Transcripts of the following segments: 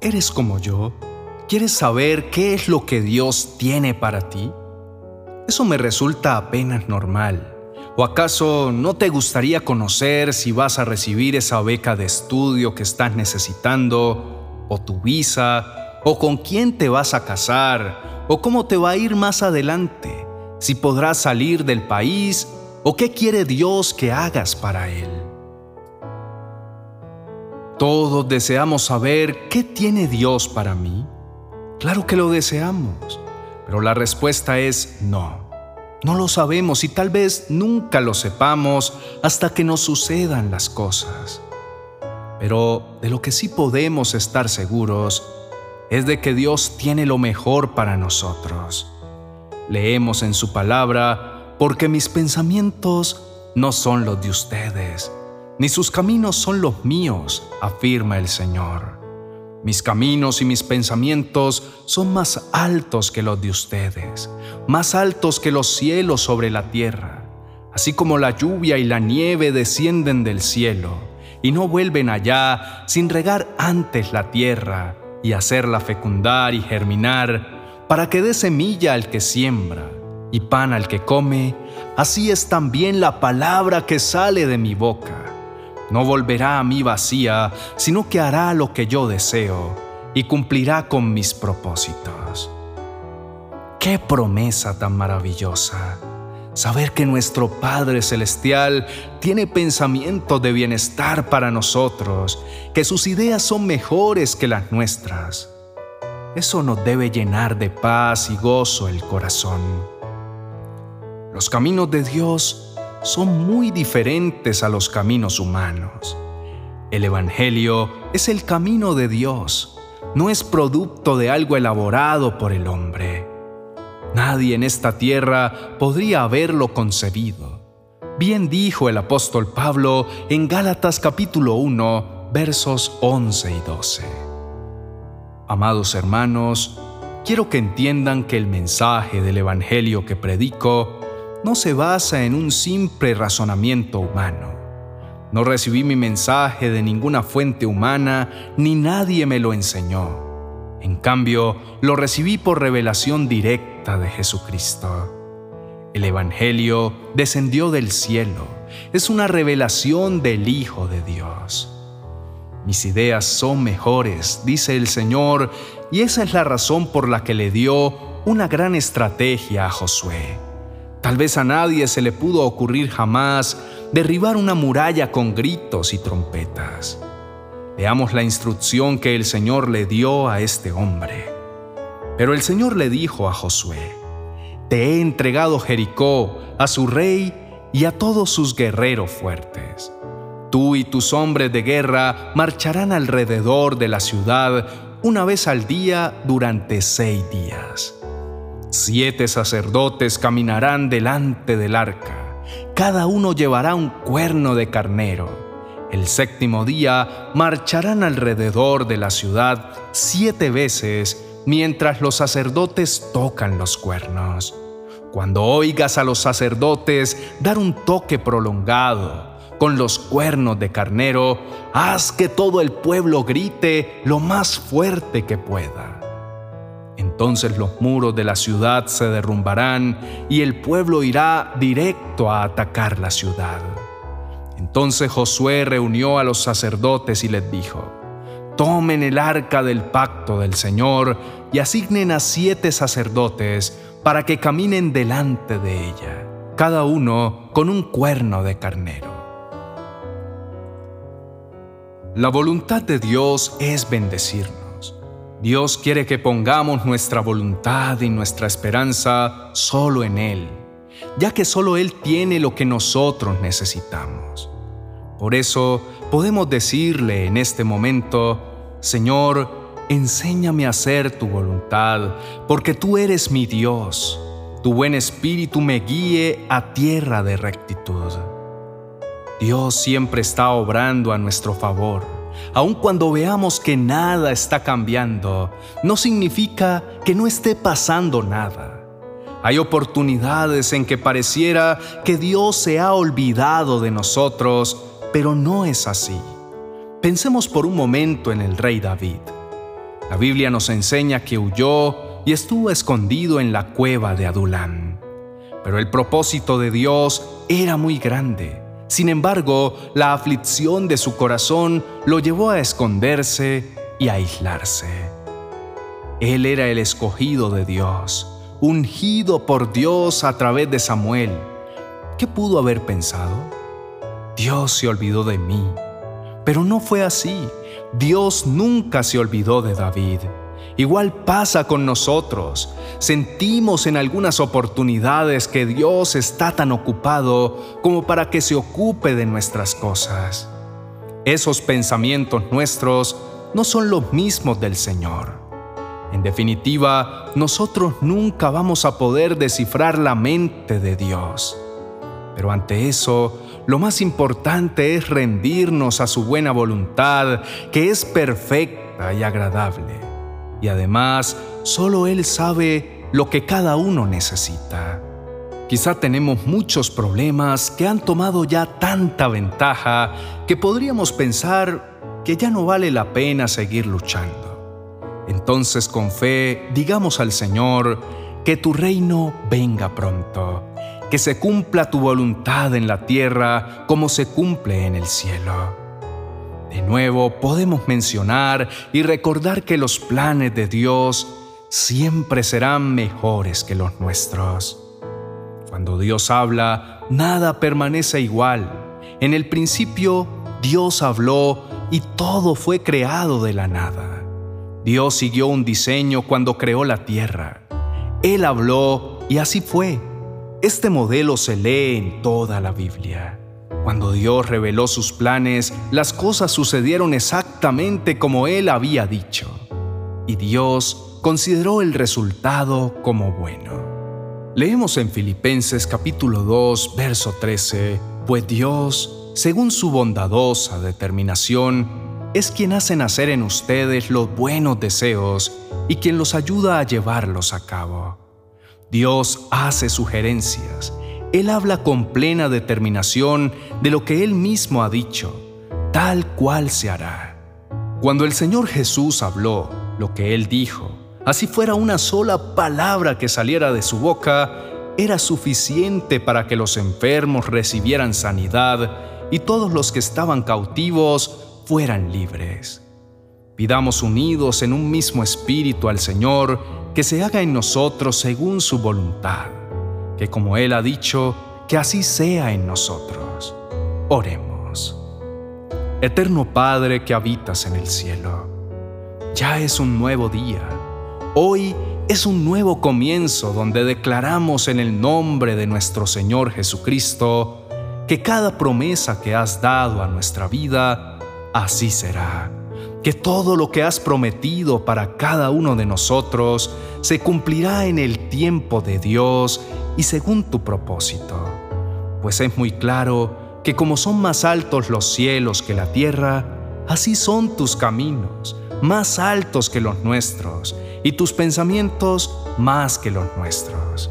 ¿Eres como yo? ¿Quieres saber qué es lo que Dios tiene para ti? Eso me resulta apenas normal. ¿O acaso no te gustaría conocer si vas a recibir esa beca de estudio que estás necesitando, o tu visa, o con quién te vas a casar, o cómo te va a ir más adelante, si podrás salir del país, o qué quiere Dios que hagas para Él? Todos deseamos saber qué tiene Dios para mí. Claro que lo deseamos, pero la respuesta es no. No lo sabemos y tal vez nunca lo sepamos hasta que nos sucedan las cosas. Pero de lo que sí podemos estar seguros es de que Dios tiene lo mejor para nosotros. Leemos en su palabra, porque mis pensamientos no son los de ustedes, ni sus caminos son los míos, afirma el Señor. Mis caminos y mis pensamientos son más altos que los de ustedes, más altos que los cielos sobre la tierra, así como la lluvia y la nieve descienden del cielo y no vuelven allá sin regar antes la tierra y hacerla fecundar y germinar, para que dé semilla al que siembra y pan al que come, así es también la palabra que sale de mi boca no volverá a mí vacía, sino que hará lo que yo deseo y cumplirá con mis propósitos. ¡Qué promesa tan maravillosa! Saber que nuestro Padre Celestial tiene pensamientos de bienestar para nosotros, que sus ideas son mejores que las nuestras. Eso nos debe llenar de paz y gozo el corazón. Los caminos de Dios son muy diferentes a los caminos humanos. El Evangelio es el camino de Dios, no es producto de algo elaborado por el hombre. Nadie en esta tierra podría haberlo concebido. Bien dijo el apóstol Pablo en Gálatas capítulo 1, versos 11 y 12. Amados hermanos, quiero que entiendan que el mensaje del Evangelio que predico no se basa en un simple razonamiento humano. No recibí mi mensaje de ninguna fuente humana ni nadie me lo enseñó. En cambio, lo recibí por revelación directa de Jesucristo. El Evangelio descendió del cielo. Es una revelación del Hijo de Dios. Mis ideas son mejores, dice el Señor, y esa es la razón por la que le dio una gran estrategia a Josué. Tal vez a nadie se le pudo ocurrir jamás derribar una muralla con gritos y trompetas. Veamos la instrucción que el Señor le dio a este hombre. Pero el Señor le dijo a Josué, Te he entregado Jericó, a su rey y a todos sus guerreros fuertes. Tú y tus hombres de guerra marcharán alrededor de la ciudad una vez al día durante seis días. Siete sacerdotes caminarán delante del arca, cada uno llevará un cuerno de carnero. El séptimo día marcharán alrededor de la ciudad siete veces mientras los sacerdotes tocan los cuernos. Cuando oigas a los sacerdotes dar un toque prolongado con los cuernos de carnero, haz que todo el pueblo grite lo más fuerte que pueda. Entonces los muros de la ciudad se derrumbarán y el pueblo irá directo a atacar la ciudad. Entonces Josué reunió a los sacerdotes y les dijo, Tomen el arca del pacto del Señor y asignen a siete sacerdotes para que caminen delante de ella, cada uno con un cuerno de carnero. La voluntad de Dios es bendecirnos Dios quiere que pongamos nuestra voluntad y nuestra esperanza solo en Él, ya que solo Él tiene lo que nosotros necesitamos. Por eso podemos decirle en este momento, Señor, enséñame a hacer tu voluntad, porque tú eres mi Dios. Tu buen espíritu me guíe a tierra de rectitud. Dios siempre está obrando a nuestro favor aun cuando veamos que nada está cambiando, no significa que no esté pasando nada. Hay oportunidades en que pareciera que Dios se ha olvidado de nosotros, pero no es así. Pensemos por un momento en el rey David. La Biblia nos enseña que huyó y estuvo escondido en la cueva de Adulán. Pero el propósito de Dios era muy grande. Sin embargo, la aflicción de su corazón lo llevó a esconderse y a aislarse. Él era el escogido de Dios, ungido por Dios a través de Samuel. ¿Qué pudo haber pensado? Dios se olvidó de mí. Pero no fue así. Dios nunca se olvidó de David. Igual pasa con nosotros. Sentimos en algunas oportunidades que Dios está tan ocupado como para que se ocupe de nuestras cosas. Esos pensamientos nuestros no son los mismos del Señor. En definitiva, nosotros nunca vamos a poder descifrar la mente de Dios. Pero ante eso, lo más importante es rendirnos a su buena voluntad, que es perfecta y agradable. Y además, solo Él sabe lo que cada uno necesita. Quizá tenemos muchos problemas que han tomado ya tanta ventaja que podríamos pensar que ya no vale la pena seguir luchando. Entonces con fe digamos al Señor, que tu reino venga pronto, que se cumpla tu voluntad en la tierra como se cumple en el cielo. De nuevo podemos mencionar y recordar que los planes de Dios siempre serán mejores que los nuestros. Cuando Dios habla, nada permanece igual. En el principio, Dios habló y todo fue creado de la nada. Dios siguió un diseño cuando creó la tierra. Él habló y así fue. Este modelo se lee en toda la Biblia. Cuando Dios reveló sus planes, las cosas sucedieron exactamente como Él había dicho. Y Dios consideró el resultado como bueno. Leemos en Filipenses capítulo 2, verso 13, pues Dios, según su bondadosa determinación, es quien hace nacer en ustedes los buenos deseos y quien los ayuda a llevarlos a cabo. Dios hace sugerencias, Él habla con plena determinación de lo que Él mismo ha dicho, tal cual se hará. Cuando el Señor Jesús habló lo que Él dijo, así fuera una sola palabra que saliera de su boca, era suficiente para que los enfermos recibieran sanidad y todos los que estaban cautivos fueran libres. Pidamos unidos en un mismo espíritu al Señor que se haga en nosotros según su voluntad, que como Él ha dicho, que así sea en nosotros. Oremos. Eterno Padre que habitas en el cielo, ya es un nuevo día Hoy es un nuevo comienzo donde declaramos en el nombre de nuestro Señor Jesucristo que cada promesa que has dado a nuestra vida, así será. Que todo lo que has prometido para cada uno de nosotros se cumplirá en el tiempo de Dios y según tu propósito. Pues es muy claro que como son más altos los cielos que la tierra, así son tus caminos, más altos que los nuestros y tus pensamientos más que los nuestros.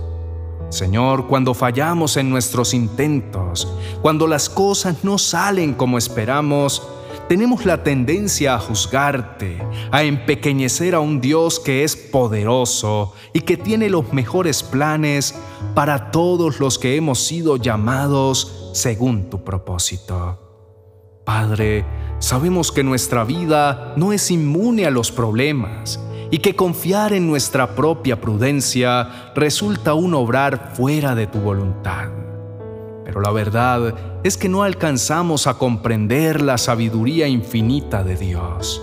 Señor, cuando fallamos en nuestros intentos, cuando las cosas no salen como esperamos, tenemos la tendencia a juzgarte, a empequeñecer a un Dios que es poderoso y que tiene los mejores planes para todos los que hemos sido llamados según tu propósito. Padre, sabemos que nuestra vida no es inmune a los problemas y que confiar en nuestra propia prudencia resulta un obrar fuera de tu voluntad. Pero la verdad es que no alcanzamos a comprender la sabiduría infinita de Dios.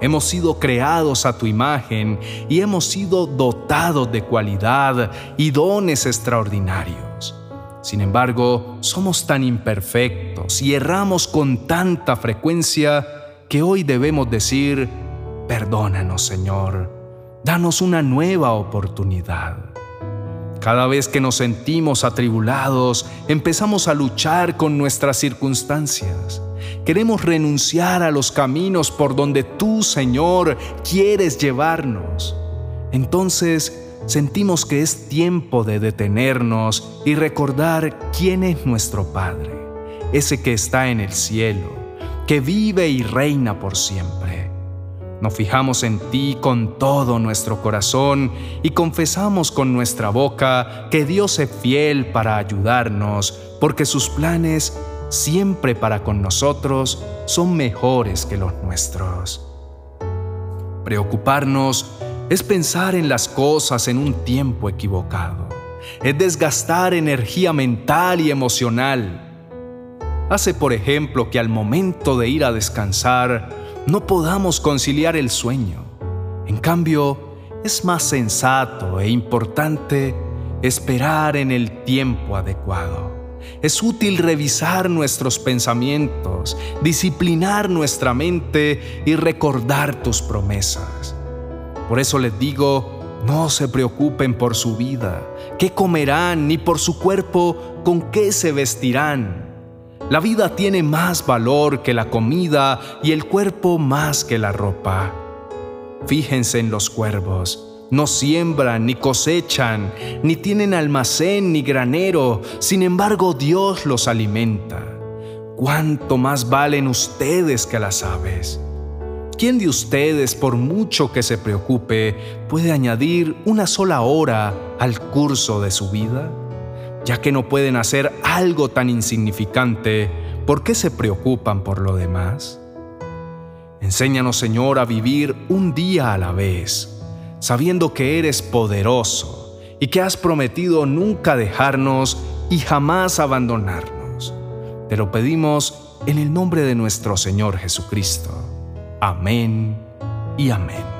Hemos sido creados a tu imagen y hemos sido dotados de cualidad y dones extraordinarios. Sin embargo, somos tan imperfectos y erramos con tanta frecuencia que hoy debemos decir, Perdónanos, Señor. Danos una nueva oportunidad. Cada vez que nos sentimos atribulados, empezamos a luchar con nuestras circunstancias. Queremos renunciar a los caminos por donde tú, Señor, quieres llevarnos. Entonces sentimos que es tiempo de detenernos y recordar quién es nuestro Padre, ese que está en el cielo, que vive y reina por siempre. Nos fijamos en ti con todo nuestro corazón y confesamos con nuestra boca que Dios es fiel para ayudarnos, porque sus planes siempre para con nosotros son mejores que los nuestros. Preocuparnos es pensar en las cosas en un tiempo equivocado, es desgastar energía mental y emocional. Hace, por ejemplo, que al momento de ir a descansar, no podamos conciliar el sueño. En cambio, es más sensato e importante esperar en el tiempo adecuado. Es útil revisar nuestros pensamientos, disciplinar nuestra mente y recordar tus promesas. Por eso les digo, no se preocupen por su vida, qué comerán, ni por su cuerpo, con qué se vestirán. La vida tiene más valor que la comida y el cuerpo más que la ropa. Fíjense en los cuervos. No siembran ni cosechan, ni tienen almacén ni granero, sin embargo Dios los alimenta. ¿Cuánto más valen ustedes que las aves? ¿Quién de ustedes, por mucho que se preocupe, puede añadir una sola hora al curso de su vida? Ya que no pueden hacer algo tan insignificante, ¿por qué se preocupan por lo demás? Enséñanos, Señor, a vivir un día a la vez, sabiendo que eres poderoso y que has prometido nunca dejarnos y jamás abandonarnos. Te lo pedimos en el nombre de nuestro Señor Jesucristo. Amén y amén.